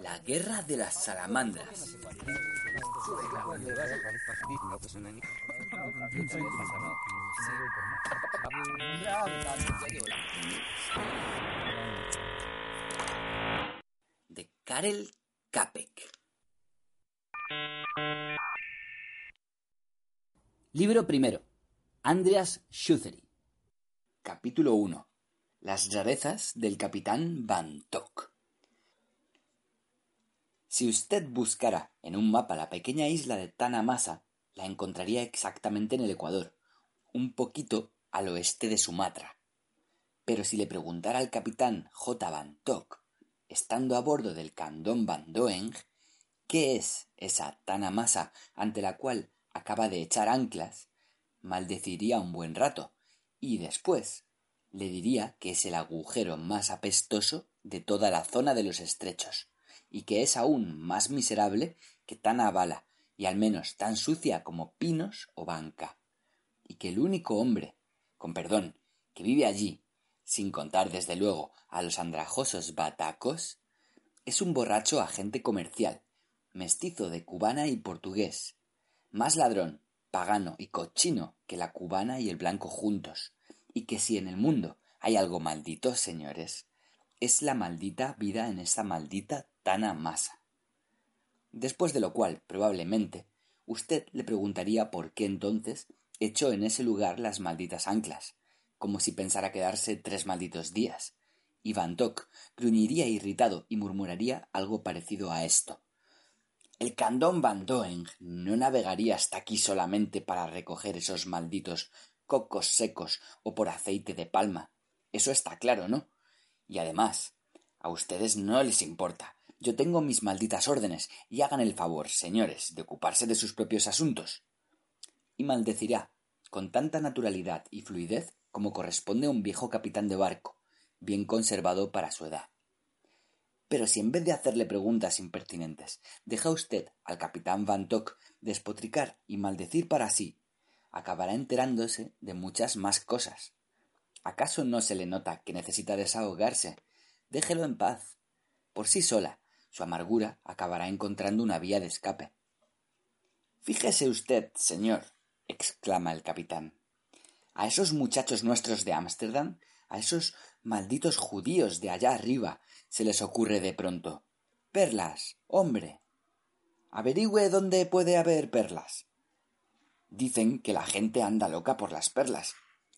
La guerra de las salamandras. De Karel Capek. Libro primero. Andreas Schuthery. Capítulo 1. Las rarezas del capitán Van Tok. Si usted buscara en un mapa la pequeña isla de Tanamasa, la encontraría exactamente en el Ecuador, un poquito al oeste de Sumatra. Pero si le preguntara al capitán J. Van Tok, estando a bordo del Candón Van Doeng, qué es esa Tanamasa ante la cual acaba de echar anclas, maldeciría un buen rato, y después le diría que es el agujero más apestoso de toda la zona de los estrechos, y que es aún más miserable que Tanabala, y al menos tan sucia como Pinos o Banca, y que el único hombre, con perdón, que vive allí, sin contar desde luego a los andrajosos batacos, es un borracho agente comercial, mestizo de cubana y portugués, más ladrón, pagano y cochino que la cubana y el blanco juntos, y que si en el mundo hay algo maldito, señores, es la maldita vida en esta maldita tana masa. Después de lo cual, probablemente, usted le preguntaría por qué entonces echó en ese lugar las malditas anclas, como si pensara quedarse tres malditos días, y Van gruñiría irritado y murmuraría algo parecido a esto. El Candón Van Doeng no navegaría hasta aquí solamente para recoger esos malditos cocos secos o por aceite de palma. Eso está claro, ¿no? Y además, a ustedes no les importa. Yo tengo mis malditas órdenes y hagan el favor, señores, de ocuparse de sus propios asuntos. Y maldecirá, con tanta naturalidad y fluidez como corresponde a un viejo capitán de barco, bien conservado para su edad. Pero si en vez de hacerle preguntas impertinentes, deja usted al capitán Van Tok despotricar y maldecir para sí, acabará enterándose de muchas más cosas. ¿Acaso no se le nota que necesita desahogarse? Déjelo en paz. Por sí sola, su amargura acabará encontrando una vía de escape. Fíjese usted, señor, exclama el capitán. A esos muchachos nuestros de Ámsterdam, a esos malditos judíos de allá arriba, se les ocurre de pronto. Perlas, hombre. Averigüe dónde puede haber perlas. Dicen que la gente anda loca por las perlas.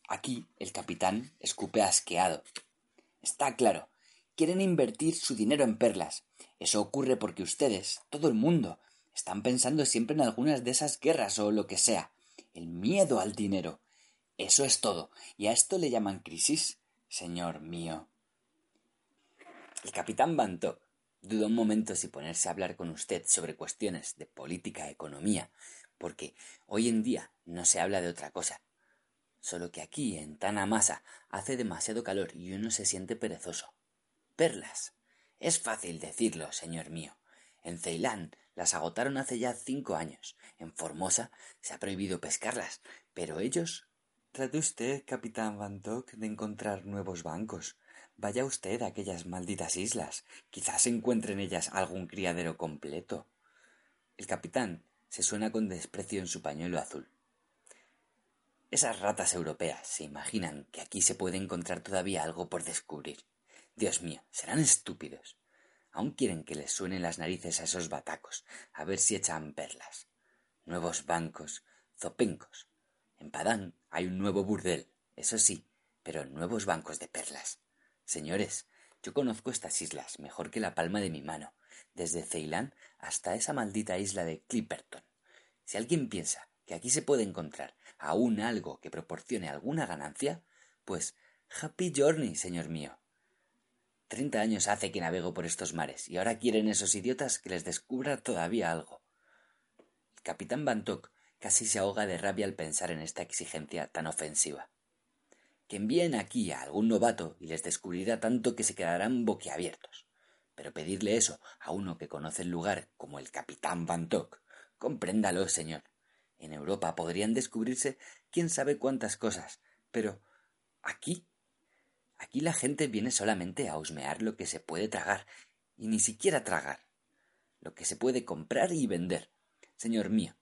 Aquí el capitán escupe asqueado. Está claro, quieren invertir su dinero en perlas. Eso ocurre porque ustedes, todo el mundo, están pensando siempre en algunas de esas guerras o lo que sea. El miedo al dinero. Eso es todo. Y a esto le llaman crisis, señor mío. El capitán Bantok dudó un momento si ponerse a hablar con usted sobre cuestiones de política, economía, porque hoy en día no se habla de otra cosa. Solo que aquí, en Tanamasa, hace demasiado calor y uno se siente perezoso. Perlas. Es fácil decirlo, señor mío. En Ceilán las agotaron hace ya cinco años. En Formosa se ha prohibido pescarlas, pero ellos. Trate usted, capitán Bantok, de encontrar nuevos bancos. Vaya usted a aquellas malditas islas. Quizás encuentre en ellas algún criadero completo. El capitán se suena con desprecio en su pañuelo azul. Esas ratas europeas se imaginan que aquí se puede encontrar todavía algo por descubrir. Dios mío, serán estúpidos. Aún quieren que les suenen las narices a esos batacos, a ver si echan perlas. Nuevos bancos, zopencos. En Padán hay un nuevo burdel, eso sí, pero nuevos bancos de perlas. Señores, yo conozco estas islas mejor que la palma de mi mano, desde Ceilán hasta esa maldita isla de Clipperton. Si alguien piensa que aquí se puede encontrar aún algo que proporcione alguna ganancia, pues happy journey, señor mío. Treinta años hace que navego por estos mares, y ahora quieren esos idiotas que les descubra todavía algo. El capitán Bantock casi se ahoga de rabia al pensar en esta exigencia tan ofensiva. Que envíen aquí a algún novato y les descubrirá tanto que se quedarán boquiabiertos. Pero pedirle eso a uno que conoce el lugar como el capitán Bantock, compréndalo, señor. En Europa podrían descubrirse quién sabe cuántas cosas, pero aquí Aquí la gente viene solamente a husmear lo que se puede tragar, y ni siquiera tragar, lo que se puede comprar y vender. Señor mío,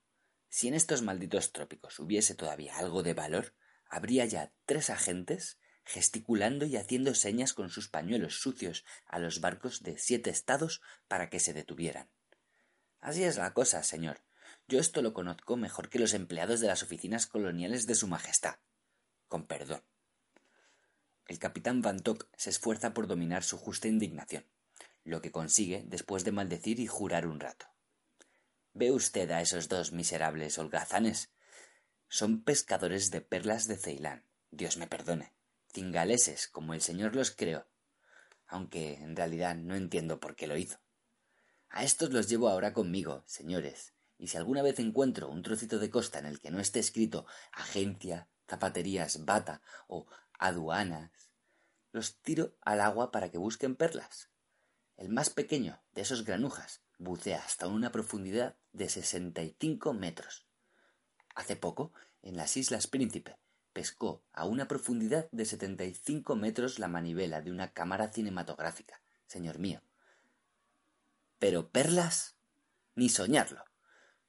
si en estos malditos trópicos hubiese todavía algo de valor, habría ya tres agentes gesticulando y haciendo señas con sus pañuelos sucios a los barcos de siete estados para que se detuvieran. Así es la cosa, señor. Yo esto lo conozco mejor que los empleados de las oficinas coloniales de Su Majestad. Con perdón. El capitán Van se esfuerza por dominar su justa indignación, lo que consigue después de maldecir y jurar un rato. ¿Ve usted a esos dos miserables holgazanes? Son pescadores de perlas de Ceilán. Dios me perdone. Cingaleses, como el señor los creó. Aunque en realidad no entiendo por qué lo hizo. A estos los llevo ahora conmigo, señores, y si alguna vez encuentro un trocito de costa en el que no esté escrito agencia, zapaterías, bata o aduanas, los tiro al agua para que busquen perlas. El más pequeño de esos granujas bucea hasta una profundidad de sesenta y cinco metros. Hace poco, en las Islas Príncipe, pescó a una profundidad de setenta y cinco metros la manivela de una cámara cinematográfica, señor mío. Pero perlas, ni soñarlo.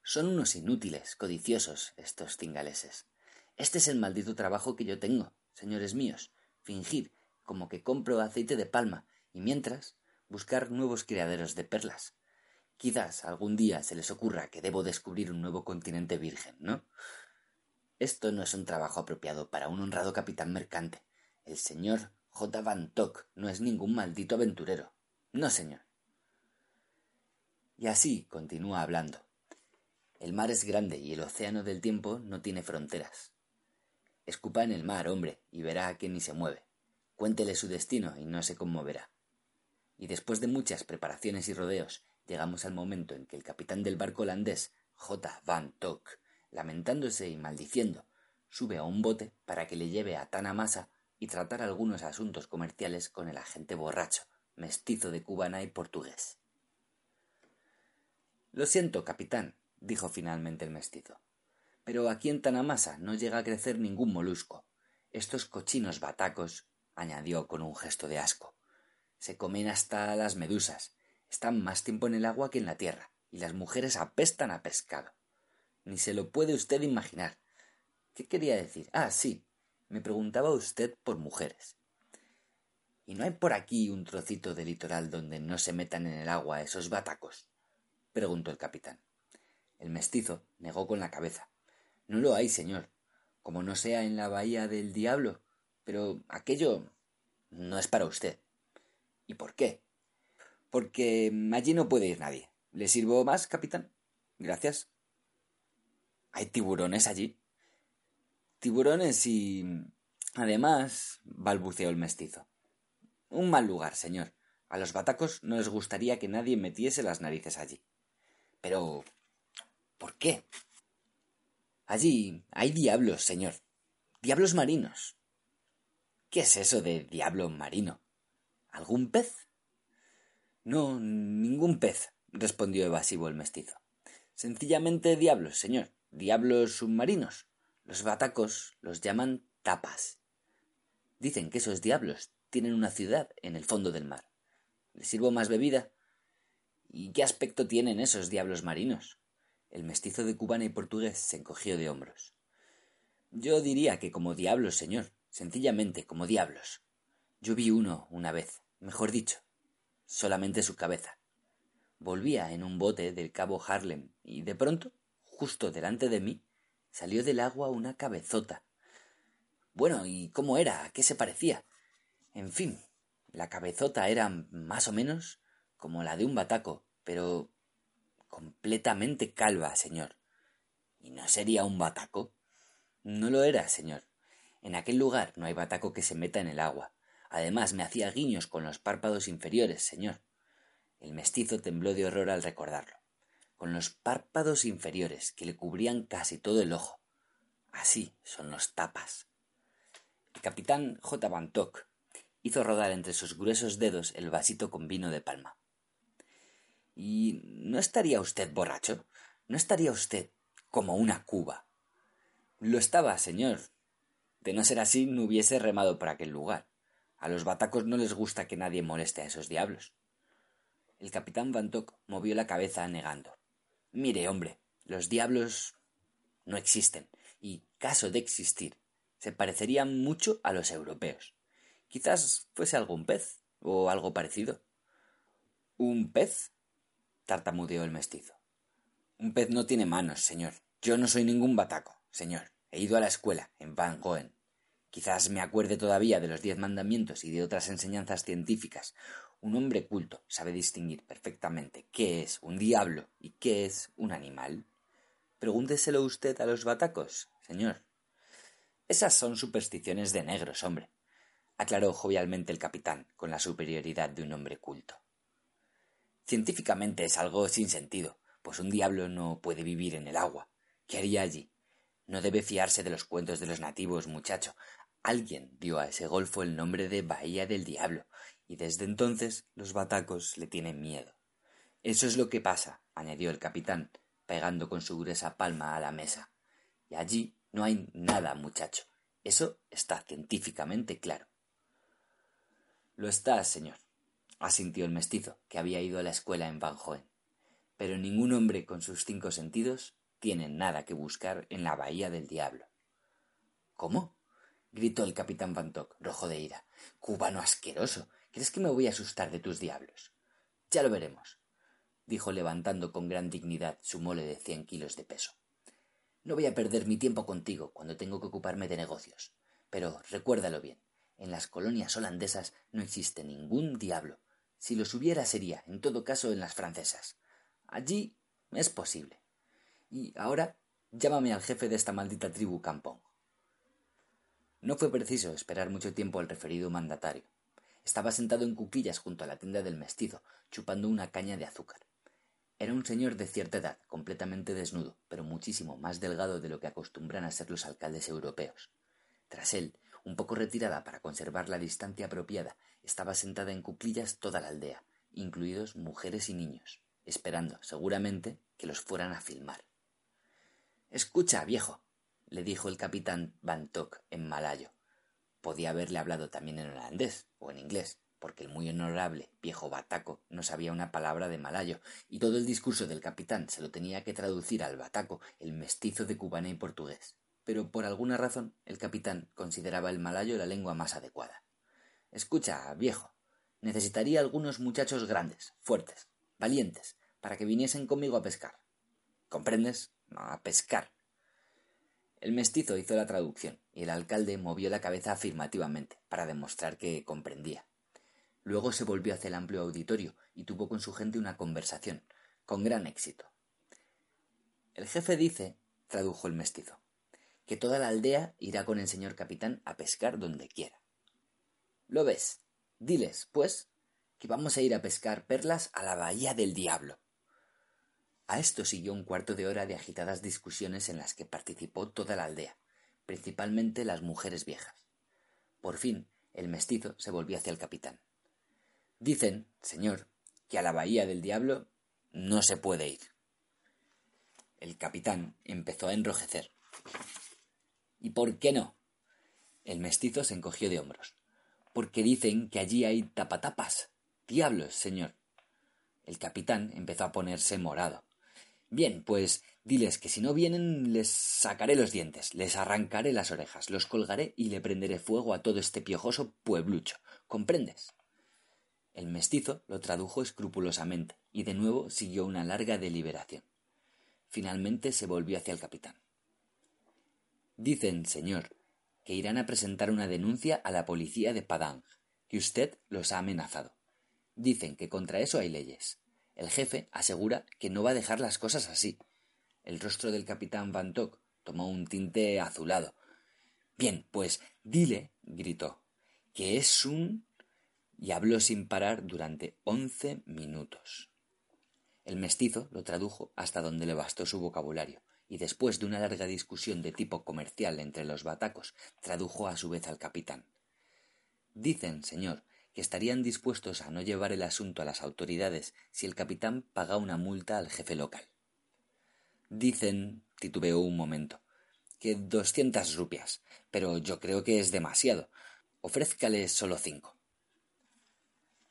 Son unos inútiles, codiciosos, estos cingaleses. Este es el maldito trabajo que yo tengo, señores míos, fingir como que compro aceite de palma y mientras buscar nuevos criaderos de perlas. Quizás algún día se les ocurra que debo descubrir un nuevo continente virgen, ¿no? Esto no es un trabajo apropiado para un honrado capitán mercante. El señor J. Van Tock no es ningún maldito aventurero. No, señor. Y así continúa hablando. El mar es grande y el océano del tiempo no tiene fronteras. Escupa en el mar, hombre, y verá que ni se mueve. Cuéntele su destino y no se conmoverá. Y después de muchas preparaciones y rodeos, llegamos al momento en que el capitán del barco holandés, J. Van Tock, lamentándose y maldiciendo, sube a un bote para que le lleve a Tanamasa y tratar algunos asuntos comerciales con el agente borracho, mestizo de cubana y portugués. Lo siento, capitán, dijo finalmente el mestizo pero aquí en Tanamasa no llega a crecer ningún molusco. Estos cochinos batacos, añadió con un gesto de asco, se comen hasta las medusas, están más tiempo en el agua que en la tierra, y las mujeres apestan a pescado. Ni se lo puede usted imaginar. ¿Qué quería decir? Ah, sí. Me preguntaba usted por mujeres. ¿Y no hay por aquí un trocito de litoral donde no se metan en el agua esos batacos? preguntó el capitán. El mestizo negó con la cabeza. No lo hay, señor, como no sea en la bahía del diablo, pero aquello no es para usted. ¿Y por qué? Porque allí no puede ir nadie. ¿Le sirvo más, capitán? Gracias. ¿Hay tiburones allí? Tiburones y... Además, balbuceó el mestizo. Un mal lugar, señor. A los batacos no les gustaría que nadie metiese las narices allí. Pero... ¿Por qué? Allí hay diablos, señor. Diablos marinos. ¿Qué es eso de diablo marino? ¿Algún pez? No, ningún pez, respondió evasivo el mestizo. Sencillamente diablos, señor. Diablos submarinos. Los batacos los llaman tapas. Dicen que esos diablos tienen una ciudad en el fondo del mar. ¿Le sirvo más bebida? ¿Y qué aspecto tienen esos diablos marinos? El mestizo de cubana y portugués se encogió de hombros. Yo diría que como diablos, señor, sencillamente como diablos. Yo vi uno una vez, mejor dicho, solamente su cabeza. Volvía en un bote del cabo Harlem y de pronto, justo delante de mí, salió del agua una cabezota. Bueno, ¿y cómo era? ¿A qué se parecía? En fin, la cabezota era más o menos como la de un bataco, pero completamente calva, señor. ¿Y no sería un bataco? No lo era, señor. En aquel lugar no hay bataco que se meta en el agua, Además me hacía guiños con los párpados inferiores, señor. El mestizo tembló de horror al recordarlo. Con los párpados inferiores que le cubrían casi todo el ojo. Así son los tapas. El capitán J. Bantock hizo rodar entre sus gruesos dedos el vasito con vino de palma. ¿Y no estaría usted borracho? ¿No estaría usted como una cuba? Lo estaba, señor. De no ser así, no hubiese remado por aquel lugar. A los batacos no les gusta que nadie moleste a esos diablos. El capitán Bantock movió la cabeza negando. Mire, hombre, los diablos no existen, y caso de existir, se parecerían mucho a los europeos. Quizás fuese algún pez o algo parecido. ¿Un pez? tartamudeó el mestizo. Un pez no tiene manos, señor. Yo no soy ningún bataco, señor. He ido a la escuela, en Van Goen. Quizás me acuerde todavía de los diez mandamientos y de otras enseñanzas científicas. Un hombre culto sabe distinguir perfectamente qué es un diablo y qué es un animal. Pregúnteselo usted a los batacos, señor. Esas son supersticiones de negros, hombre, aclaró jovialmente el capitán, con la superioridad de un hombre culto. Científicamente es algo sin sentido, pues un diablo no puede vivir en el agua. ¿Qué haría allí? No debe fiarse de los cuentos de los nativos, muchacho. Alguien dio a ese golfo el nombre de Bahía del Diablo, y desde entonces los batacos le tienen miedo. Eso es lo que pasa, añadió el capitán, pegando con su gruesa palma a la mesa. Y allí no hay nada, muchacho. Eso está científicamente claro. Lo está, señor, asintió el mestizo, que había ido a la escuela en Van Joen. Pero ningún hombre con sus cinco sentidos tiene nada que buscar en la bahía del diablo. ¿Cómo? Gritó el capitán Bantock, rojo de ira. Cubano asqueroso. ¿Crees que me voy a asustar de tus diablos? Ya lo veremos, dijo levantando con gran dignidad su mole de cien kilos de peso. No voy a perder mi tiempo contigo cuando tengo que ocuparme de negocios. Pero recuérdalo bien, en las colonias holandesas no existe ningún diablo. Si los hubiera sería, en todo caso, en las francesas. Allí es posible. Y ahora llámame al jefe de esta maldita tribu Campón. No fue preciso esperar mucho tiempo al referido mandatario. Estaba sentado en cuclillas junto a la tienda del mestizo, chupando una caña de azúcar. Era un señor de cierta edad, completamente desnudo, pero muchísimo más delgado de lo que acostumbran a ser los alcaldes europeos. Tras él, un poco retirada para conservar la distancia apropiada, estaba sentada en cuclillas toda la aldea, incluidos mujeres y niños, esperando, seguramente, que los fueran a filmar. Escucha, viejo, le dijo el capitán Bantock en malayo. Podía haberle hablado también en holandés o en inglés, porque el muy honorable viejo bataco no sabía una palabra de malayo, y todo el discurso del capitán se lo tenía que traducir al bataco, el mestizo de cubana y portugués. Pero por alguna razón el capitán consideraba el malayo la lengua más adecuada. Escucha, viejo, necesitaría algunos muchachos grandes, fuertes, valientes, para que viniesen conmigo a pescar. ¿Comprendes? A pescar. El mestizo hizo la traducción y el alcalde movió la cabeza afirmativamente para demostrar que comprendía. Luego se volvió hacia el amplio auditorio y tuvo con su gente una conversación, con gran éxito. El jefe dice, tradujo el mestizo, que toda la aldea irá con el señor capitán a pescar donde quiera. ¿Lo ves? Diles, pues, que vamos a ir a pescar perlas a la bahía del diablo. A esto siguió un cuarto de hora de agitadas discusiones en las que participó toda la aldea, principalmente las mujeres viejas. Por fin, el mestizo se volvió hacia el capitán. Dicen, señor, que a la bahía del diablo no se puede ir. El capitán empezó a enrojecer. ¿Y por qué no? El mestizo se encogió de hombros. Porque dicen que allí hay tapatapas. Diablos, señor. El capitán empezó a ponerse morado. Bien, pues diles que si no vienen les sacaré los dientes, les arrancaré las orejas, los colgaré y le prenderé fuego a todo este piojoso pueblucho. ¿Comprendes? El mestizo lo tradujo escrupulosamente y de nuevo siguió una larga deliberación. Finalmente se volvió hacia el capitán. Dicen, señor, que irán a presentar una denuncia a la policía de Padang, que usted los ha amenazado. Dicen que contra eso hay leyes. El jefe asegura que no va a dejar las cosas así. El rostro del capitán Van tomó un tinte azulado. Bien, pues dile, gritó, que es un... y habló sin parar durante once minutos. El mestizo lo tradujo hasta donde le bastó su vocabulario, y después de una larga discusión de tipo comercial entre los batacos, tradujo a su vez al capitán. Dicen, señor, que estarían dispuestos a no llevar el asunto a las autoridades si el capitán paga una multa al jefe local. Dicen, titubeó un momento, que doscientas rupias, pero yo creo que es demasiado. Ofrézcale solo cinco.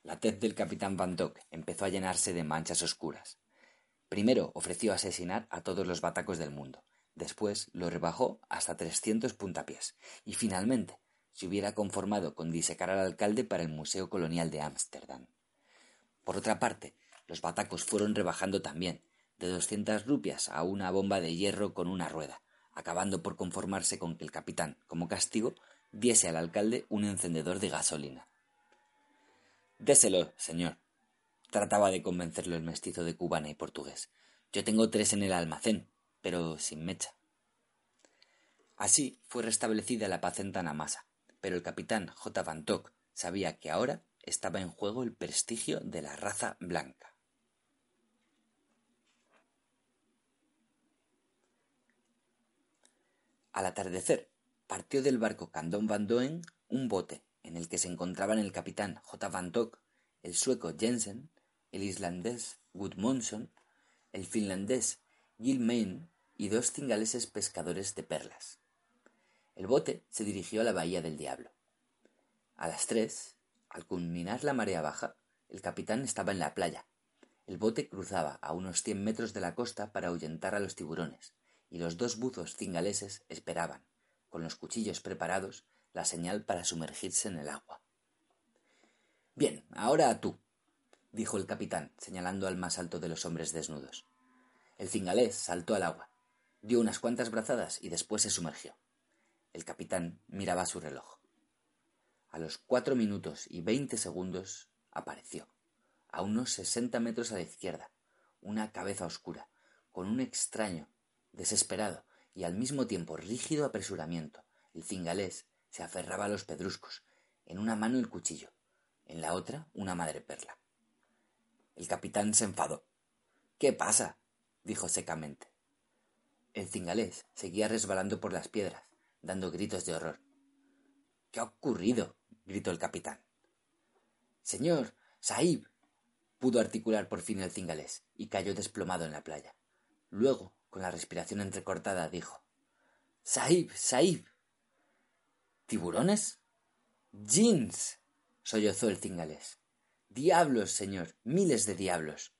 La tez del capitán Van Dock empezó a llenarse de manchas oscuras. Primero ofreció asesinar a todos los batacos del mundo, después lo rebajó hasta trescientos puntapiés, y finalmente se hubiera conformado con disecar al alcalde para el Museo Colonial de Ámsterdam. Por otra parte, los batacos fueron rebajando también, de doscientas rupias a una bomba de hierro con una rueda, acabando por conformarse con que el capitán, como castigo, diese al alcalde un encendedor de gasolina. Déselo, señor. Trataba de convencerlo el mestizo de cubana y portugués. Yo tengo tres en el almacén, pero sin mecha. Así fue restablecida la paz en pero el capitán J. Van Tock sabía que ahora estaba en juego el prestigio de la raza blanca. Al atardecer, partió del barco Candón Van Doen un bote en el que se encontraban el capitán J. Van Tock, el sueco Jensen, el islandés Gudmundsson, el finlandés Gilmain y dos cingaleses pescadores de perlas. El bote se dirigió a la bahía del Diablo. A las tres, al culminar la marea baja, el capitán estaba en la playa. El bote cruzaba a unos cien metros de la costa para ahuyentar a los tiburones, y los dos buzos cingaleses esperaban, con los cuchillos preparados, la señal para sumergirse en el agua. Bien, ahora tú, dijo el capitán, señalando al más alto de los hombres desnudos. El cingalés saltó al agua, dio unas cuantas brazadas y después se sumergió. El capitán miraba su reloj. A los cuatro minutos y veinte segundos apareció, a unos sesenta metros a la izquierda, una cabeza oscura, con un extraño, desesperado y al mismo tiempo rígido apresuramiento. El cingalés se aferraba a los pedruscos, en una mano el cuchillo, en la otra una madreperla. El capitán se enfadó. ¿Qué pasa? dijo secamente. El cingalés seguía resbalando por las piedras, dando gritos de horror. ¿Qué ha ocurrido? gritó el capitán. Señor, Sahib. pudo articular por fin el cingalés, y cayó desplomado en la playa. Luego, con la respiración entrecortada, dijo Sahib, Sahib. ¿Tiburones? Jeans. sollozó el cingalés. Diablos, señor, miles de diablos.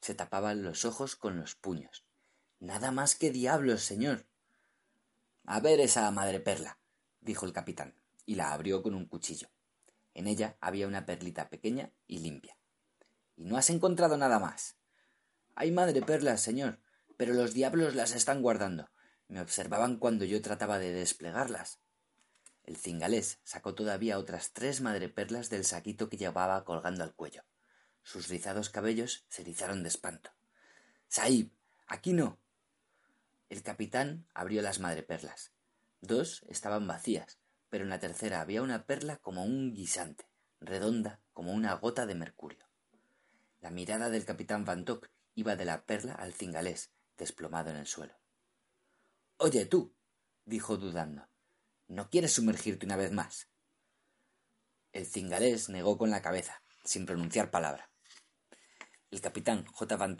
Se tapaban los ojos con los puños. Nada más que diablos, señor. A ver esa madre perla, dijo el capitán, y la abrió con un cuchillo. En ella había una perlita pequeña y limpia. ¿Y no has encontrado nada más? Hay madre perlas, señor, pero los diablos las están guardando. Me observaban cuando yo trataba de desplegarlas. El cingalés sacó todavía otras tres madreperlas del saquito que llevaba colgando al cuello. Sus rizados cabellos se erizaron de espanto. Sahib, aquí no. El capitán abrió las madreperlas. Dos estaban vacías, pero en la tercera había una perla como un guisante, redonda como una gota de mercurio. La mirada del capitán Van iba de la perla al cingalés, desplomado en el suelo. Oye tú, dijo dudando, ¿no quieres sumergirte una vez más? El cingalés negó con la cabeza, sin pronunciar palabra. El capitán J. Van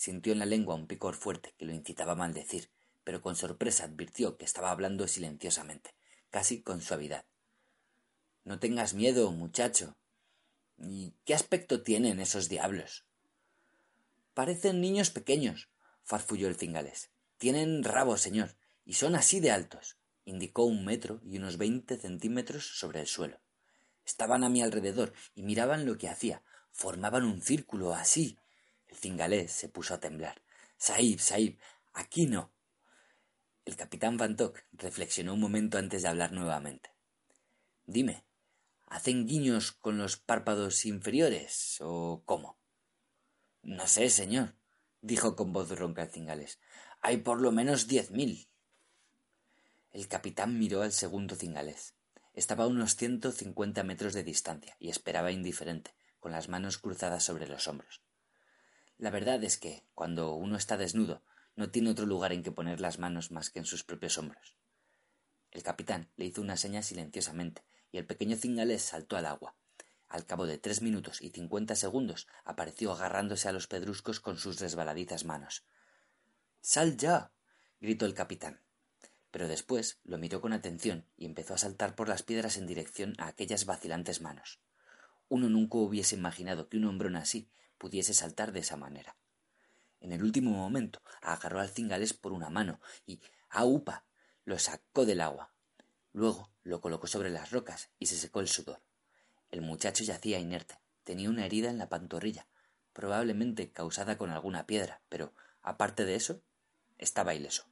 Sintió en la lengua un picor fuerte que lo incitaba a maldecir, pero con sorpresa advirtió que estaba hablando silenciosamente, casi con suavidad. No tengas miedo, muchacho. ¿Y qué aspecto tienen esos diablos? Parecen niños pequeños, farfulló el cingalés. Tienen rabo, señor, y son así de altos. Indicó un metro y unos veinte centímetros sobre el suelo. Estaban a mi alrededor y miraban lo que hacía. Formaban un círculo así, el cingalés se puso a temblar. Sahib, Sahib, aquí no. El capitán Van reflexionó un momento antes de hablar nuevamente. Dime, ¿hacen guiños con los párpados inferiores o cómo? No sé, señor, dijo con voz ronca el cingalés. Hay por lo menos diez mil. El capitán miró al segundo cingalés. Estaba a unos ciento cincuenta metros de distancia y esperaba indiferente, con las manos cruzadas sobre los hombros. La verdad es que, cuando uno está desnudo, no tiene otro lugar en que poner las manos más que en sus propios hombros. El capitán le hizo una seña silenciosamente, y el pequeño cingalés saltó al agua. Al cabo de tres minutos y cincuenta segundos apareció agarrándose a los pedruscos con sus resbaladizas manos. Sal ya. gritó el capitán. Pero después lo miró con atención y empezó a saltar por las piedras en dirección a aquellas vacilantes manos. Uno nunca hubiese imaginado que un hombrón así pudiese saltar de esa manera. En el último momento agarró al cingalés por una mano y, a upa, lo sacó del agua. Luego lo colocó sobre las rocas y se secó el sudor. El muchacho yacía inerte. Tenía una herida en la pantorrilla, probablemente causada con alguna piedra, pero, aparte de eso, estaba ileso.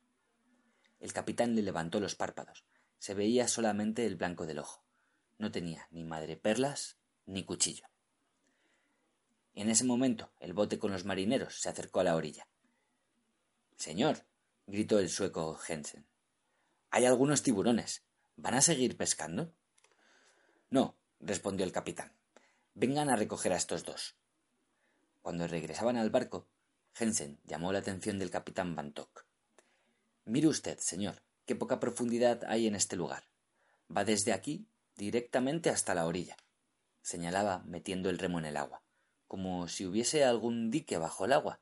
El capitán le levantó los párpados. Se veía solamente el blanco del ojo. No tenía ni madreperlas ni cuchillo. En ese momento el bote con los marineros se acercó a la orilla. Señor, gritó el sueco Jensen. Hay algunos tiburones. ¿Van a seguir pescando? No, respondió el capitán. Vengan a recoger a estos dos. Cuando regresaban al barco, Jensen llamó la atención del capitán Bantock. Mire usted, señor, qué poca profundidad hay en este lugar. Va desde aquí directamente hasta la orilla, señalaba metiendo el remo en el agua, como si hubiese algún dique bajo el agua.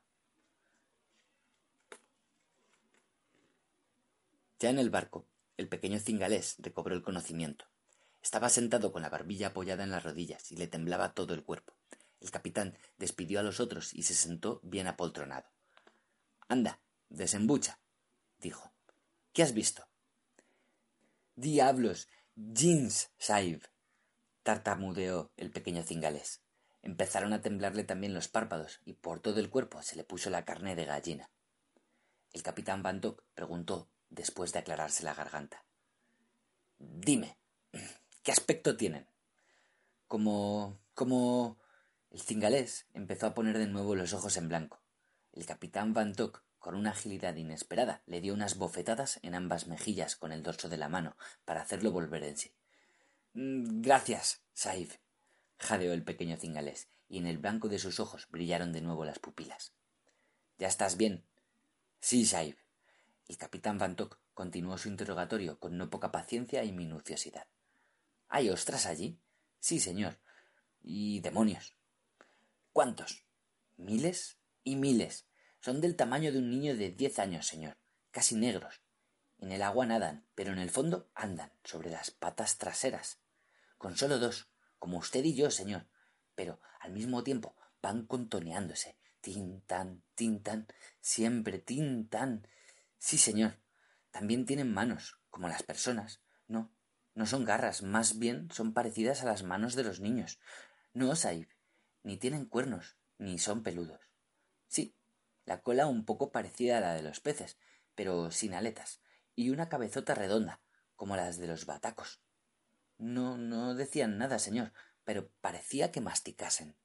Ya en el barco, el pequeño cingalés recobró el conocimiento. Estaba sentado con la barbilla apoyada en las rodillas y le temblaba todo el cuerpo. El capitán despidió a los otros y se sentó bien apoltronado. Anda, desembucha, dijo. ¿Qué has visto? Diablos. Jeans, Saib. tartamudeó el pequeño cingalés. Empezaron a temblarle también los párpados y por todo el cuerpo se le puso la carne de gallina. El capitán Bantock preguntó después de aclararse la garganta. Dime, ¿qué aspecto tienen? Como. como. El cingalés empezó a poner de nuevo los ojos en blanco. El capitán Van con una agilidad inesperada, le dio unas bofetadas en ambas mejillas con el dorso de la mano para hacerlo volver en sí. Mm, gracias, Saif, jadeó el pequeño cingalés, y en el blanco de sus ojos brillaron de nuevo las pupilas. ¿Ya estás bien? Sí, Saif. El capitán Van continuó su interrogatorio con no poca paciencia y minuciosidad. ¿Hay ostras allí? Sí, señor. Y demonios. ¿Cuántos? Miles y miles. Son del tamaño de un niño de diez años, señor. Casi negros. En el agua nadan, pero en el fondo andan, sobre las patas traseras. Con solo dos, como usted y yo, señor. Pero al mismo tiempo van contoneándose. Tin tan, tin tan, siempre tin tan. Sí, señor. También tienen manos, como las personas. No, no son garras, más bien son parecidas a las manos de los niños. No, Saib, ni tienen cuernos, ni son peludos. Sí, la cola un poco parecida a la de los peces, pero sin aletas, y una cabezota redonda, como las de los batacos. No, no decían nada, señor, pero parecía que masticasen.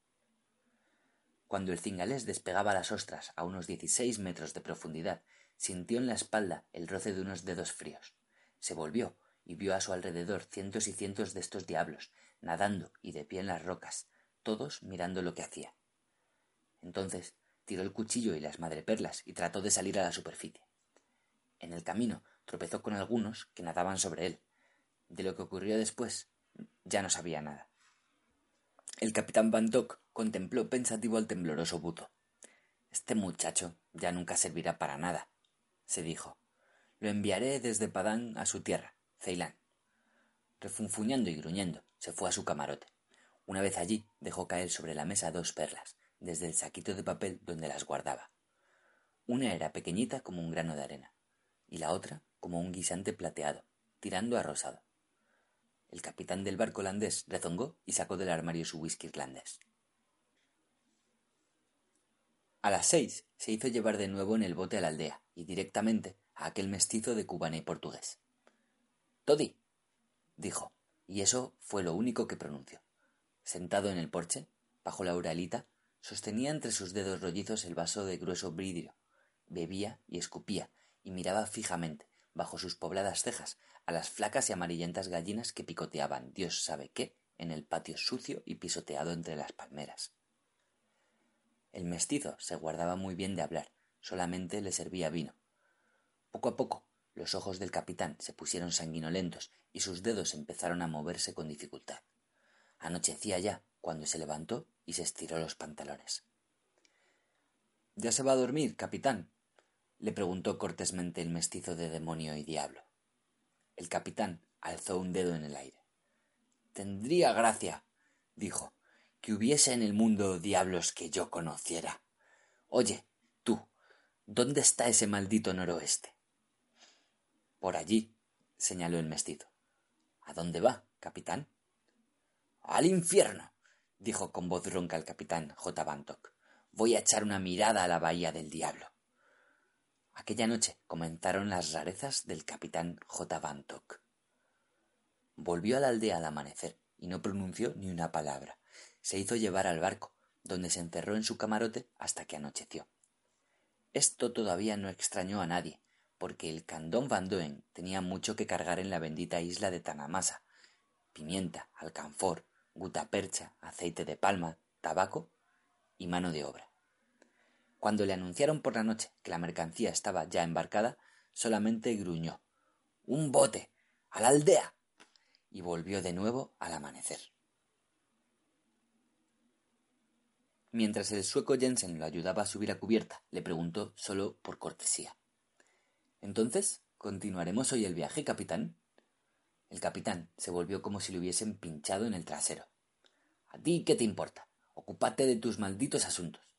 Cuando el cingalés despegaba las ostras a unos dieciséis metros de profundidad, sintió en la espalda el roce de unos dedos fríos. Se volvió y vio a su alrededor cientos y cientos de estos diablos, nadando y de pie en las rocas, todos mirando lo que hacía. Entonces tiró el cuchillo y las madreperlas y trató de salir a la superficie. En el camino tropezó con algunos que nadaban sobre él. De lo que ocurrió después ya no sabía nada. El capitán Van contempló pensativo al tembloroso buto. Este muchacho ya nunca servirá para nada, se dijo. Lo enviaré desde Padán a su tierra, Ceilán. Refunfuñando y gruñendo, se fue a su camarote. Una vez allí, dejó caer sobre la mesa dos perlas, desde el saquito de papel donde las guardaba. Una era pequeñita como un grano de arena, y la otra como un guisante plateado, tirando a rosado. El capitán del barco holandés rezongó y sacó del armario su whisky irlandés. A las seis se hizo llevar de nuevo en el bote a la aldea y directamente a aquel mestizo de cubana y portugués. Toddy, dijo, y eso fue lo único que pronunció. Sentado en el porche, bajo la uralita, Sostenía entre sus dedos rollizos el vaso de grueso vidrio, bebía y escupía, y miraba fijamente, bajo sus pobladas cejas, a las flacas y amarillentas gallinas que picoteaban Dios sabe qué en el patio sucio y pisoteado entre las palmeras. El mestizo se guardaba muy bien de hablar, solamente le servía vino. Poco a poco los ojos del capitán se pusieron sanguinolentos y sus dedos empezaron a moverse con dificultad. Anochecía ya cuando se levantó y se estiró los pantalones. ¿Ya se va a dormir, capitán? le preguntó cortésmente el mestizo de demonio y diablo. El capitán alzó un dedo en el aire. Tendría gracia, dijo, que hubiese en el mundo diablos que yo conociera. Oye, tú, ¿dónde está ese maldito noroeste? Por allí, señaló el mestizo. ¿A dónde va, capitán? Al infierno, dijo con voz ronca el capitán J. Bantock. Voy a echar una mirada a la bahía del diablo. Aquella noche comenzaron las rarezas del capitán J. Bantock. Volvió a la aldea al amanecer y no pronunció ni una palabra. Se hizo llevar al barco, donde se encerró en su camarote hasta que anocheció. Esto todavía no extrañó a nadie, porque el candón Van Doen tenía mucho que cargar en la bendita isla de Tanamasa. Pimienta, alcanfor, gutapercha, aceite de palma, tabaco y mano de obra. Cuando le anunciaron por la noche que la mercancía estaba ya embarcada, solamente gruñó Un bote. a la aldea. y volvió de nuevo al amanecer. Mientras el sueco Jensen lo ayudaba a subir a cubierta, le preguntó solo por cortesía. Entonces, ¿continuaremos hoy el viaje, capitán? El capitán se volvió como si le hubiesen pinchado en el trasero. ¿A ti qué te importa? Ocúpate de tus malditos asuntos.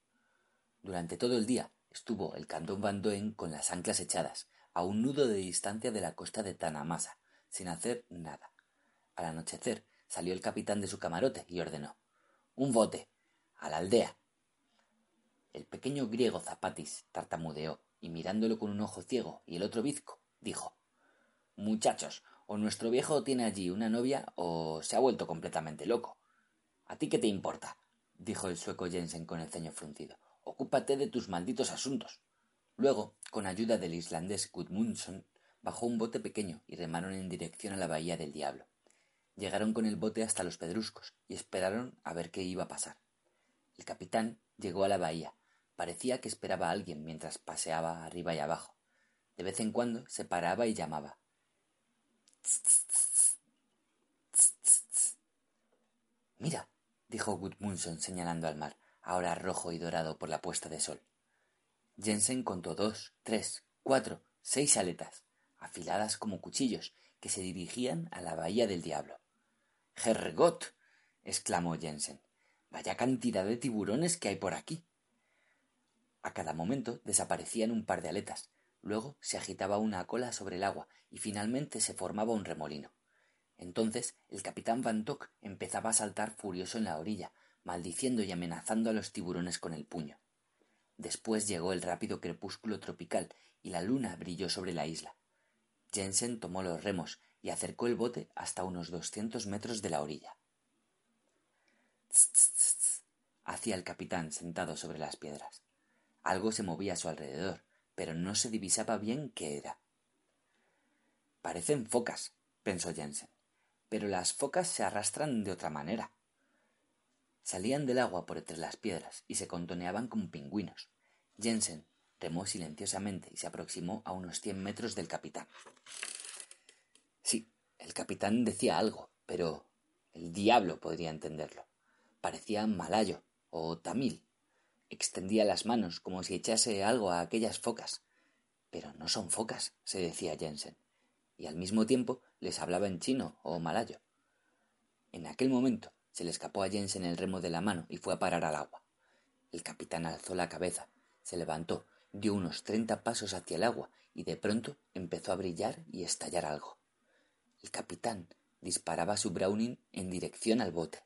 Durante todo el día estuvo el cantón Van con las anclas echadas, a un nudo de distancia de la costa de Tanamasa, sin hacer nada. Al anochecer salió el capitán de su camarote y ordenó Un bote a la aldea. El pequeño griego Zapatis tartamudeó y mirándolo con un ojo ciego y el otro bizco, dijo Muchachos, o nuestro viejo tiene allí una novia o se ha vuelto completamente loco. ¿A ti qué te importa? dijo el sueco Jensen con el ceño fruncido. Ocúpate de tus malditos asuntos. Luego, con ayuda del islandés Gudmundsson, bajó un bote pequeño y remaron en dirección a la bahía del diablo. Llegaron con el bote hasta los pedruscos y esperaron a ver qué iba a pasar. El capitán llegó a la bahía. Parecía que esperaba a alguien mientras paseaba arriba y abajo. De vez en cuando se paraba y llamaba. Mira, dijo Gudmundsson señalando al mar, ahora rojo y dorado por la puesta de sol. Jensen contó dos, tres, cuatro, seis aletas, afiladas como cuchillos, que se dirigían a la bahía del diablo. Herrgott. exclamó Jensen. Vaya cantidad de tiburones que hay por aquí. A cada momento desaparecían un par de aletas, luego se agitaba una cola sobre el agua y finalmente se formaba un remolino. Entonces el capitán Van empezaba a saltar furioso en la orilla, maldiciendo y amenazando a los tiburones con el puño. Después llegó el rápido crepúsculo tropical y la luna brilló sobre la isla. Jensen tomó los remos y acercó el bote hasta unos doscientos metros de la orilla hacía el capitán sentado sobre las piedras. Algo se movía a su alrededor, pero no se divisaba bien qué era. Parecen focas, pensó Jensen, pero las focas se arrastran de otra manera. Salían del agua por entre las piedras y se contoneaban como pingüinos. Jensen remó silenciosamente y se aproximó a unos cien metros del capitán. Sí, el capitán decía algo, pero el diablo podría entenderlo. Parecía malayo o tamil. Extendía las manos como si echase algo a aquellas focas. Pero no son focas, se decía Jensen, y al mismo tiempo les hablaba en chino o malayo. En aquel momento se le escapó a Jensen el remo de la mano y fue a parar al agua. El capitán alzó la cabeza, se levantó, dio unos treinta pasos hacia el agua y de pronto empezó a brillar y estallar algo. El capitán disparaba su Browning en dirección al bote.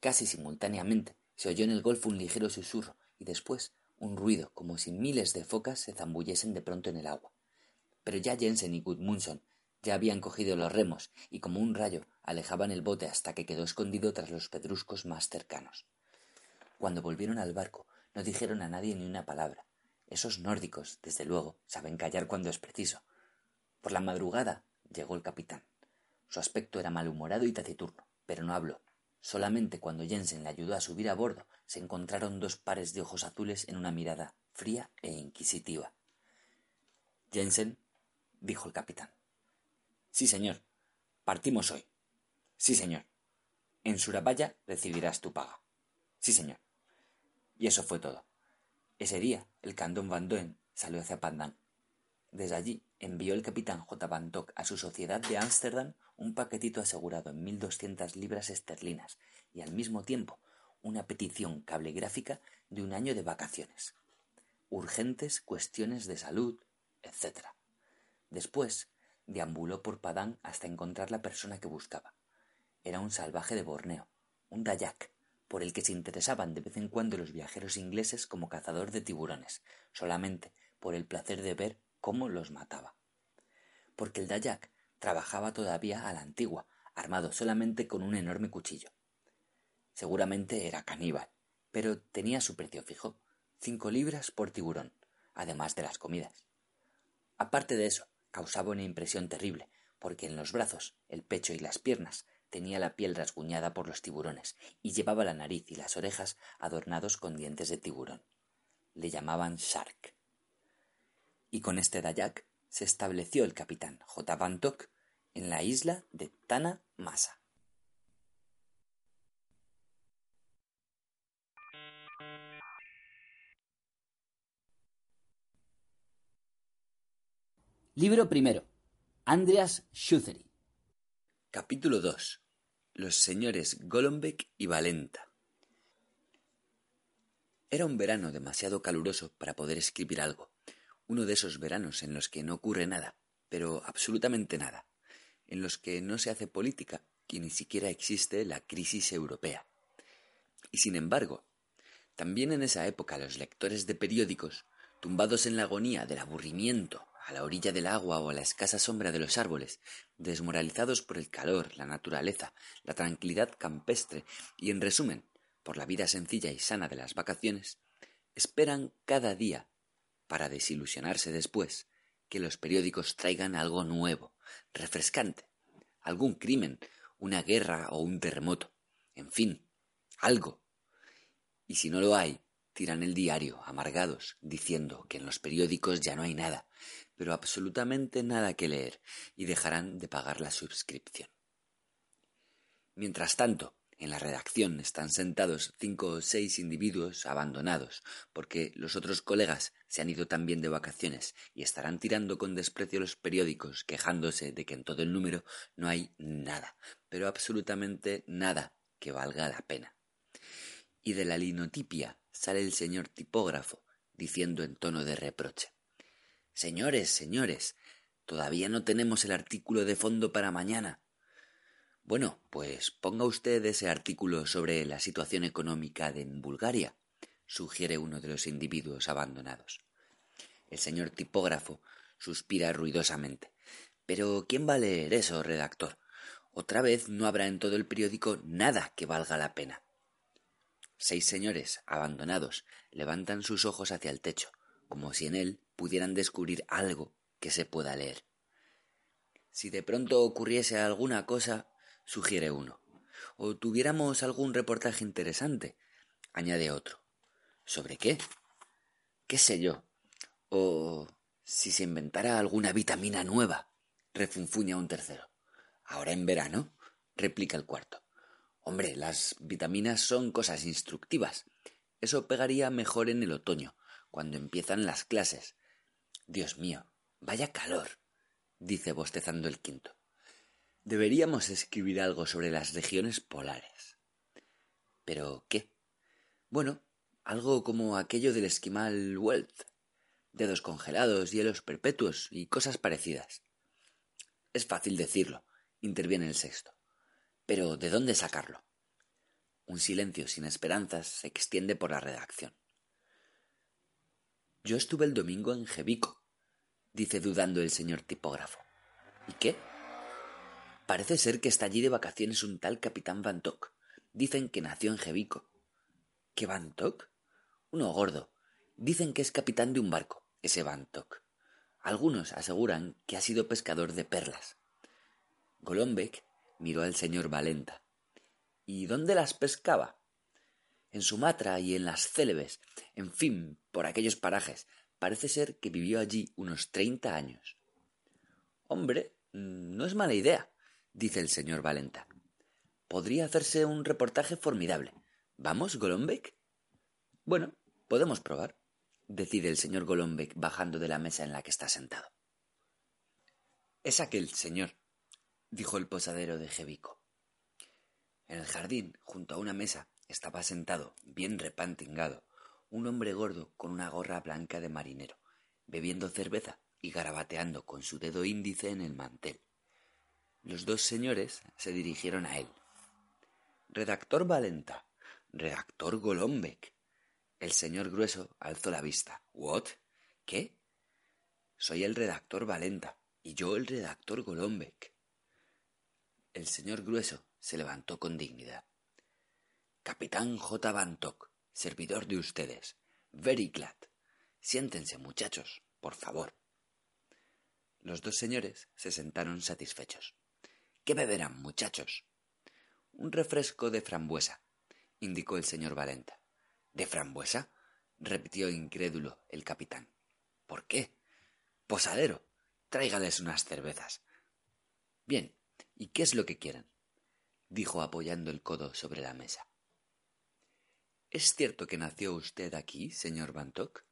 Casi simultáneamente se oyó en el golfo un ligero susurro y después un ruido como si miles de focas se zambullesen de pronto en el agua. Pero ya Jensen y Gudmundsson ya habían cogido los remos y como un rayo alejaban el bote hasta que quedó escondido tras los pedruscos más cercanos. Cuando volvieron al barco no dijeron a nadie ni una palabra. Esos nórdicos, desde luego, saben callar cuando es preciso. Por la madrugada llegó el capitán. Su aspecto era malhumorado y taciturno, pero no habló. Solamente cuando Jensen le ayudó a subir a bordo se encontraron dos pares de ojos azules en una mirada fría e inquisitiva. Jensen, dijo el capitán. Sí, señor. Partimos hoy. Sí, señor. En Surabaya recibirás tu paga. Sí, señor. Y eso fue todo. Ese día, el Candón Van Doen salió hacia Pandan. Desde allí envió el capitán J. Van a su sociedad de Ámsterdam un paquetito asegurado en mil doscientas libras esterlinas y al mismo tiempo una petición cablegráfica de un año de vacaciones. Urgentes cuestiones de salud, etc. Después deambuló por Padán hasta encontrar la persona que buscaba. Era un salvaje de Borneo, un dayak, por el que se interesaban de vez en cuando los viajeros ingleses como cazador de tiburones, solamente por el placer de ver cómo los mataba. Porque el dayak trabajaba todavía a la antigua, armado solamente con un enorme cuchillo. Seguramente era caníbal, pero tenía su precio fijo, cinco libras por tiburón, además de las comidas. Aparte de eso, causaba una impresión terrible, porque en los brazos, el pecho y las piernas tenía la piel rasguñada por los tiburones y llevaba la nariz y las orejas adornados con dientes de tiburón. Le llamaban Shark. Y con este Dayak se estableció el capitán J. Bantok en la isla de Tana Masa. Libro primero. Andreas Schuthery. Capítulo 2. Los señores Golombek y Valenta. Era un verano demasiado caluroso para poder escribir algo. Uno de esos veranos en los que no ocurre nada, pero absolutamente nada. En los que no se hace política y ni siquiera existe la crisis europea. Y sin embargo, también en esa época los lectores de periódicos, tumbados en la agonía del aburrimiento a la orilla del agua o a la escasa sombra de los árboles, desmoralizados por el calor, la naturaleza, la tranquilidad campestre y, en resumen, por la vida sencilla y sana de las vacaciones, esperan cada día, para desilusionarse después, que los periódicos traigan algo nuevo, refrescante, algún crimen, una guerra o un terremoto, en fin, algo. Y si no lo hay, tiran el diario, amargados, diciendo que en los periódicos ya no hay nada, pero absolutamente nada que leer, y dejarán de pagar la suscripción. Mientras tanto, en la redacción están sentados cinco o seis individuos abandonados, porque los otros colegas se han ido también de vacaciones y estarán tirando con desprecio los periódicos, quejándose de que en todo el número no hay nada, pero absolutamente nada que valga la pena. Y de la linotipia sale el señor tipógrafo, diciendo en tono de reproche Señores, señores, todavía no tenemos el artículo de fondo para mañana. Bueno, pues ponga usted ese artículo sobre la situación económica de Bulgaria, sugiere uno de los individuos abandonados. El señor tipógrafo suspira ruidosamente. Pero ¿quién va a leer eso, redactor? Otra vez no habrá en todo el periódico nada que valga la pena. Seis señores abandonados levantan sus ojos hacia el techo, como si en él pudieran descubrir algo que se pueda leer. Si de pronto ocurriese alguna cosa, sugiere uno, o tuviéramos algún reportaje interesante, añade otro. ¿Sobre qué? ¿Qué sé yo? O si se inventara alguna vitamina nueva, refunfuña un tercero. Ahora en verano, replica el cuarto. Hombre, las vitaminas son cosas instructivas. Eso pegaría mejor en el otoño, cuando empiezan las clases, Dios mío, vaya calor, dice bostezando el quinto. Deberíamos escribir algo sobre las regiones polares. ¿Pero qué? Bueno, algo como aquello del esquimal Wealth, dedos congelados, hielos perpetuos y cosas parecidas. Es fácil decirlo, interviene el sexto. Pero ¿de dónde sacarlo? Un silencio sin esperanzas se extiende por la redacción. Yo estuve el domingo en Jevico, dice dudando el señor tipógrafo. ¿Y qué? Parece ser que está allí de vacaciones un tal capitán Van Dicen que nació en Jevico. ¿Qué Van Uno gordo. Dicen que es capitán de un barco, ese Van Algunos aseguran que ha sido pescador de perlas. Golombek miró al señor Valenta. ¿Y dónde las pescaba? En Sumatra y en las Célebes, en fin, por aquellos parajes. Parece ser que vivió allí unos treinta años. Hombre, no es mala idea, dice el señor Valenta. Podría hacerse un reportaje formidable. ¿Vamos, Golombek? Bueno, podemos probar, decide el señor Golombek bajando de la mesa en la que está sentado. Es aquel, señor, dijo el posadero de Jevico. En el jardín, junto a una mesa, estaba sentado, bien repantingado, un hombre gordo con una gorra blanca de marinero, bebiendo cerveza y garabateando con su dedo índice en el mantel. Los dos señores se dirigieron a él. Redactor Valenta, redactor Golombek. El señor grueso alzó la vista. ¿What? ¿Qué? Soy el redactor Valenta y yo el redactor Golombek. El señor grueso se levantó con dignidad. Capitán J. Bantock, servidor de ustedes. Very glad. Siéntense, muchachos, por favor. Los dos señores se sentaron satisfechos. ¿Qué beberán, muchachos? Un refresco de frambuesa, indicó el señor Valenta. ¿De frambuesa? repitió incrédulo el capitán. ¿Por qué? Posadero, tráigales unas cervezas. Bien, ¿y qué es lo que quieren? dijo apoyando el codo sobre la mesa. ¿Es cierto que nació usted aquí, señor Bantock?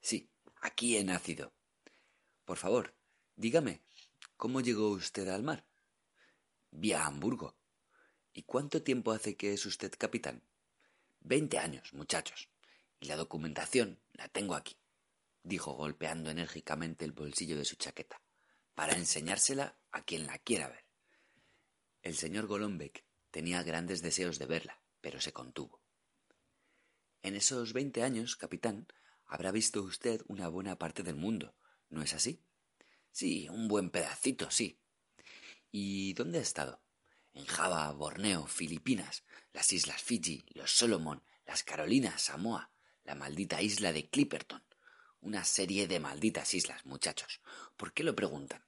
Sí, aquí he nacido. Por favor, dígame, ¿cómo llegó usted al mar? Vía Hamburgo. ¿Y cuánto tiempo hace que es usted capitán? Veinte años, muchachos. Y la documentación la tengo aquí, dijo golpeando enérgicamente el bolsillo de su chaqueta, para enseñársela a quien la quiera ver. El señor Golombek tenía grandes deseos de verla, pero se contuvo. En esos veinte años, capitán, habrá visto usted una buena parte del mundo, ¿no es así? Sí, un buen pedacito, sí. ¿Y dónde ha estado? En Java, Borneo, Filipinas, las Islas Fiji, los Solomon, las Carolinas, Samoa, la maldita isla de Clipperton. Una serie de malditas islas, muchachos. ¿Por qué lo preguntan?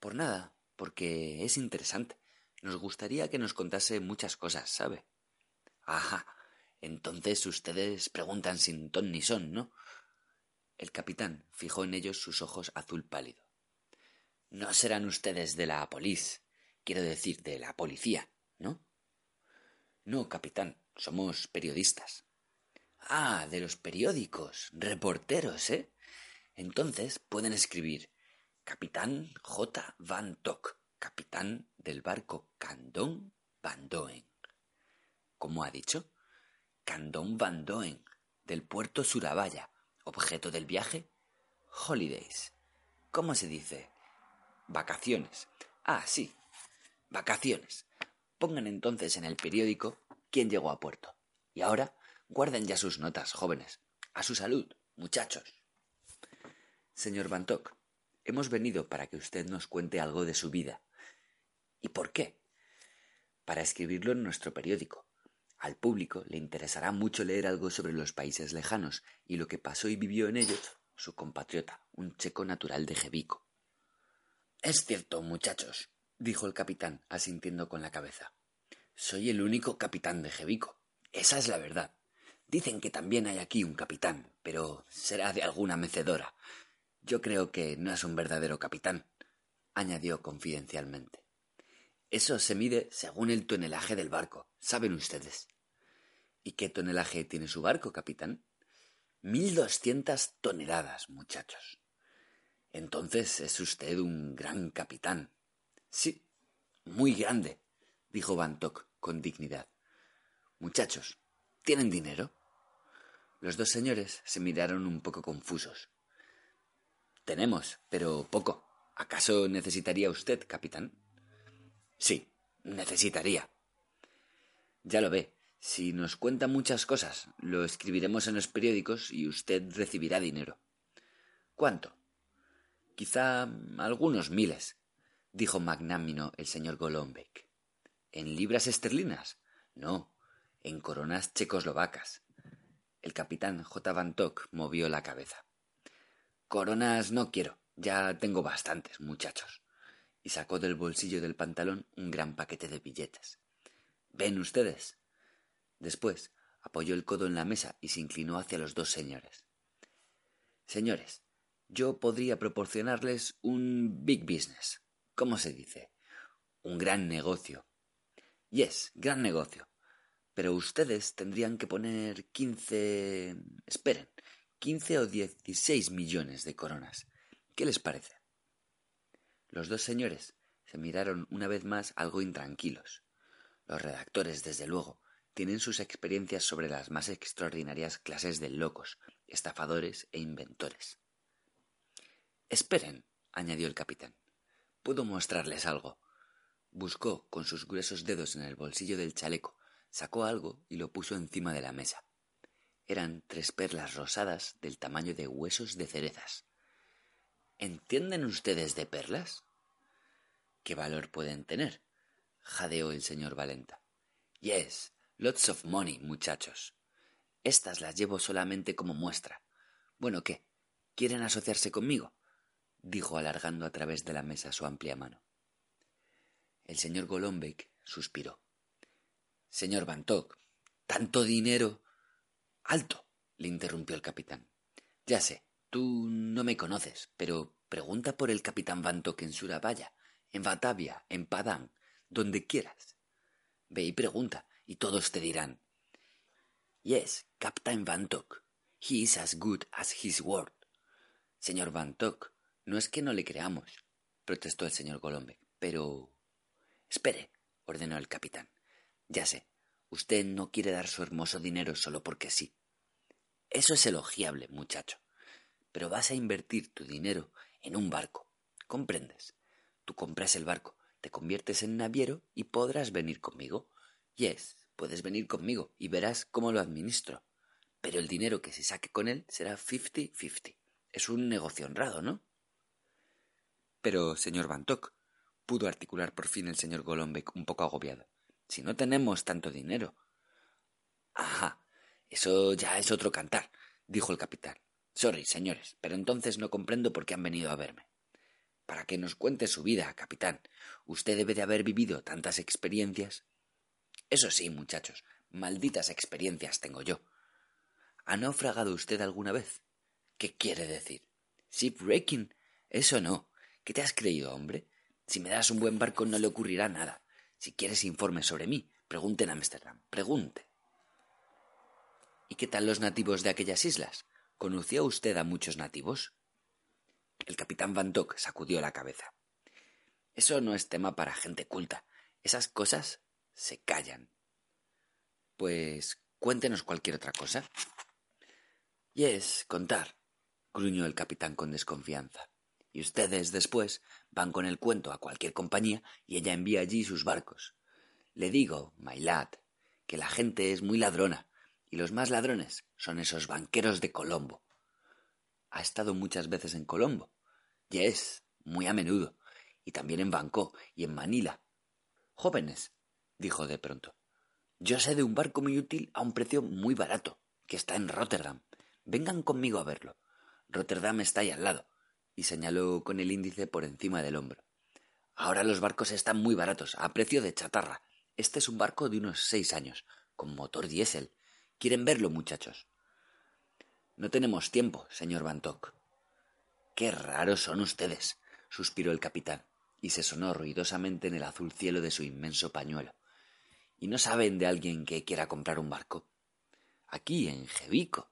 Por nada, porque es interesante. Nos gustaría que nos contase muchas cosas, ¿sabe? Ajá, entonces ustedes preguntan sin ton ni son, ¿no? El capitán fijó en ellos sus ojos azul pálido. No serán ustedes de la polis, quiero decir, de la policía, ¿no? No, capitán, somos periodistas. Ah, de los periódicos, reporteros, ¿eh? Entonces pueden escribir Capitán J. Van Tock, capitán del barco Candón Van Doen. ¿Cómo ha dicho? Candón Van Doen, del puerto Surabaya. Objeto del viaje, holidays. ¿Cómo se dice? Vacaciones. Ah, sí, vacaciones. Pongan entonces en el periódico quién llegó a puerto. Y ahora guarden ya sus notas, jóvenes. A su salud, muchachos. Señor Bantock, hemos venido para que usted nos cuente algo de su vida. ¿Y por qué? Para escribirlo en nuestro periódico. Al público le interesará mucho leer algo sobre los países lejanos y lo que pasó y vivió en ellos su compatriota, un checo natural de Jevico. Es cierto, muchachos, dijo el capitán, asintiendo con la cabeza. Soy el único capitán de Jevico. Esa es la verdad. Dicen que también hay aquí un capitán, pero será de alguna mecedora. Yo creo que no es un verdadero capitán, añadió confidencialmente. Eso se mide según el tonelaje del barco, saben ustedes. ¿Y qué tonelaje tiene su barco, capitán? Mil doscientas toneladas, muchachos. Entonces es usted un gran capitán. Sí, muy grande, dijo Bantock con dignidad. Muchachos, ¿tienen dinero? Los dos señores se miraron un poco confusos. Tenemos, pero poco. ¿Acaso necesitaría usted, capitán? Sí, necesitaría. Ya lo ve, si nos cuenta muchas cosas, lo escribiremos en los periódicos y usted recibirá dinero. ¿Cuánto? Quizá algunos miles, dijo magnámino el señor Golombek. ¿En libras esterlinas? No, en coronas checoslovacas. El capitán J. Van movió la cabeza. Coronas no quiero, ya tengo bastantes, muchachos. Y sacó del bolsillo del pantalón un gran paquete de billetes. ¿Ven ustedes? Después apoyó el codo en la mesa y se inclinó hacia los dos señores. Señores, yo podría proporcionarles un big business. ¿Cómo se dice? Un gran negocio. Yes, gran negocio. Pero ustedes tendrían que poner quince. esperen, quince o dieciséis millones de coronas. ¿Qué les parece? Los dos señores se miraron una vez más algo intranquilos. Los redactores, desde luego, tienen sus experiencias sobre las más extraordinarias clases de locos, estafadores e inventores. Esperen, añadió el capitán. Puedo mostrarles algo. Buscó con sus gruesos dedos en el bolsillo del chaleco, sacó algo y lo puso encima de la mesa. Eran tres perlas rosadas del tamaño de huesos de cerezas. ¿Entienden ustedes de perlas? ¿Qué valor pueden tener? jadeó el señor Valenta. Yes, lots of money, muchachos. Estas las llevo solamente como muestra. Bueno, ¿qué? ¿Quieren asociarse conmigo? dijo alargando a través de la mesa su amplia mano. El señor Golombek suspiró. Señor Bantok, tanto dinero. Alto, le interrumpió el capitán. Ya sé, tú no me conoces, pero pregunta por el capitán Bantok en Surabaya, en Batavia, en Padán, donde quieras. Ve y pregunta, y todos te dirán. Yes, Captain Bantok. He is as good as his word. Señor Bantok, no es que no le creamos, protestó el señor Golombek, pero. Espere, ordenó el capitán. Ya sé, usted no quiere dar su hermoso dinero solo porque sí. Eso es elogiable, muchacho. Pero vas a invertir tu dinero en un barco. ¿Comprendes? Tú compras el barco, te conviertes en naviero y podrás venir conmigo. Yes, puedes venir conmigo y verás cómo lo administro. Pero el dinero que se saque con él será fifty-fifty. Es un negocio honrado, ¿no? Pero, señor Bantok, pudo articular por fin el señor Golombek un poco agobiado. Si no tenemos tanto dinero. Ajá, eso ya es otro cantar, dijo el capitán. Sorry, señores, pero entonces no comprendo por qué han venido a verme. Para que nos cuente su vida, capitán. Usted debe de haber vivido tantas experiencias. Eso sí, muchachos, malditas experiencias tengo yo. ¿Ha naufragado usted alguna vez? ¿Qué quiere decir? Shipwrecking. Eso no. ¿Qué te has creído, hombre? Si me das un buen barco no le ocurrirá nada. Si quieres informes sobre mí, pregunte en Ámsterdam. Pregunte. ¿Y qué tal los nativos de aquellas islas? ¿Conocía usted a muchos nativos? El capitán Van Dock sacudió la cabeza. Eso no es tema para gente culta. Esas cosas se callan. Pues cuéntenos cualquier otra cosa. Yes, contar, gruñó el capitán con desconfianza y ustedes después van con el cuento a cualquier compañía y ella envía allí sus barcos. Le digo, my lad, que la gente es muy ladrona y los más ladrones son esos banqueros de Colombo. Ha estado muchas veces en Colombo. Yes, muy a menudo. Y también en Bangkok y en Manila. Jóvenes, dijo de pronto. Yo sé de un barco muy útil a un precio muy barato, que está en Rotterdam. Vengan conmigo a verlo. Rotterdam está ahí al lado y señaló con el índice por encima del hombro. Ahora los barcos están muy baratos, a precio de chatarra. Este es un barco de unos seis años, con motor diésel. ¿Quieren verlo, muchachos? No tenemos tiempo, señor Bantock. Qué raros son ustedes, suspiró el capitán, y se sonó ruidosamente en el azul cielo de su inmenso pañuelo. ¿Y no saben de alguien que quiera comprar un barco? Aquí, en Jevico.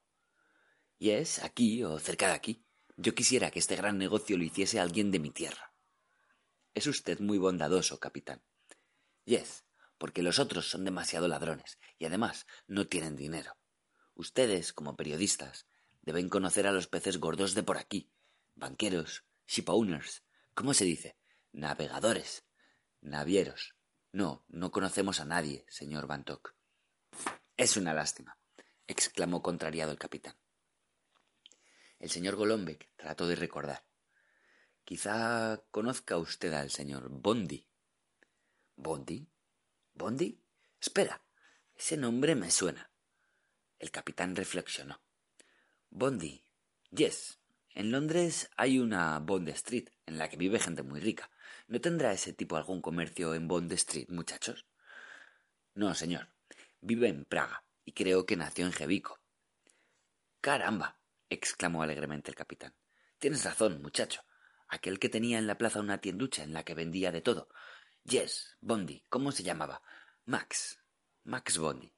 Y es aquí o cerca de aquí. Yo quisiera que este gran negocio lo hiciese alguien de mi tierra. Es usted muy bondadoso, capitán. Yes, porque los otros son demasiado ladrones y además no tienen dinero. Ustedes, como periodistas, deben conocer a los peces gordos de por aquí, banqueros, shipowners, ¿cómo se dice? Navegadores, navieros. No, no conocemos a nadie, señor Bantock. Es una lástima, exclamó contrariado el capitán. El señor Golombek trató de recordar. Quizá conozca usted al señor Bondi. ¿Bondi? ¿Bondi? Espera, ese nombre me suena. El capitán reflexionó. Bondi. Yes, En Londres hay una Bond Street, en la que vive gente muy rica. ¿No tendrá ese tipo algún comercio en Bond Street, muchachos? No, señor. Vive en Praga, y creo que nació en Jevico. Caramba. exclamó alegremente el capitán. Tienes razón, muchacho. Aquel que tenía en la plaza una tienducha en la que vendía de todo. Yes, Bondi. ¿Cómo se llamaba? Max. Max Bondi.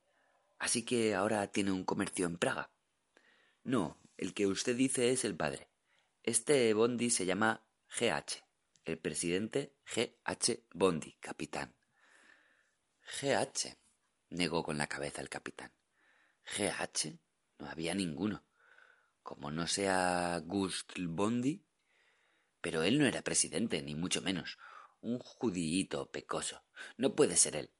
Así que ahora tiene un comercio en Praga. No, el que usted dice es el padre. Este Bondi se llama GH. El presidente GH Bondi, capitán. GH, negó con la cabeza el capitán. GH, no había ninguno. Como no sea Gust Bondi. Pero él no era presidente, ni mucho menos. Un judíito pecoso. No puede ser él.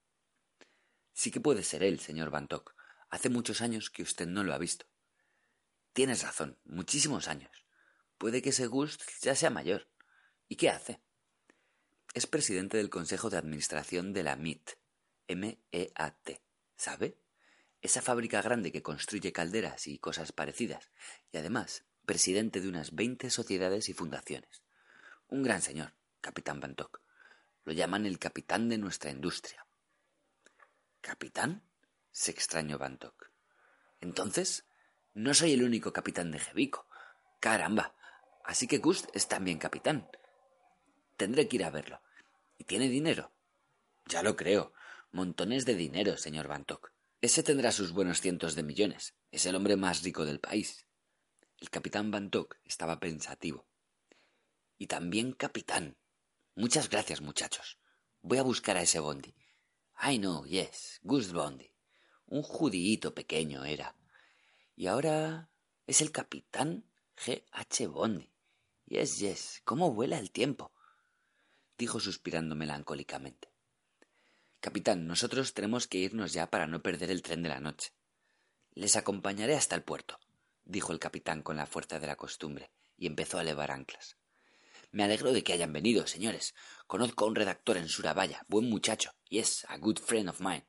Sí que puede ser él, señor Bantock. Hace muchos años que usted no lo ha visto. Tienes razón, muchísimos años. Puede que ese Gust ya sea mayor. ¿Y qué hace? Es presidente del Consejo de Administración de la MIT. M-E-A-T. ¿Sabe? Esa fábrica grande que construye calderas y cosas parecidas. Y además, presidente de unas veinte sociedades y fundaciones. Un gran señor, capitán Bantock. Lo llaman el capitán de nuestra industria. ¿Capitán? se extrañó Bantock. Entonces, no soy el único capitán de Jevico. Caramba. Así que Gust es también capitán. Tendré que ir a verlo. ¿Y tiene dinero? Ya lo creo. Montones de dinero, señor Bantock. Ese tendrá sus buenos cientos de millones. Es el hombre más rico del país. El capitán Bantock estaba pensativo. Y también capitán. Muchas gracias, muchachos. Voy a buscar a ese Bondi. I know, yes, Gus Bondi. Un judíito pequeño era. Y ahora es el capitán G. H. Bondi. Yes, yes, cómo vuela el tiempo. dijo suspirando melancólicamente. Capitán, nosotros tenemos que irnos ya para no perder el tren de la noche. Les acompañaré hasta el puerto, dijo el capitán con la fuerza de la costumbre, y empezó a elevar anclas. Me alegro de que hayan venido, señores. Conozco a un redactor en Surabaya, buen muchacho, yes, a good friend of mine.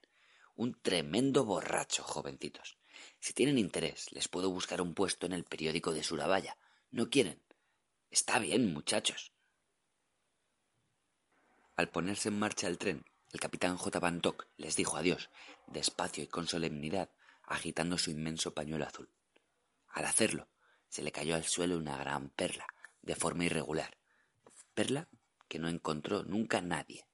Un tremendo borracho, jovencitos. Si tienen interés, les puedo buscar un puesto en el periódico de Surabaya. ¿No quieren? Está bien, muchachos. Al ponerse en marcha el tren, el capitán J. Bantock les dijo adiós, despacio y con solemnidad, agitando su inmenso pañuelo azul. Al hacerlo, se le cayó al suelo una gran perla, de forma irregular, perla que no encontró nunca nadie.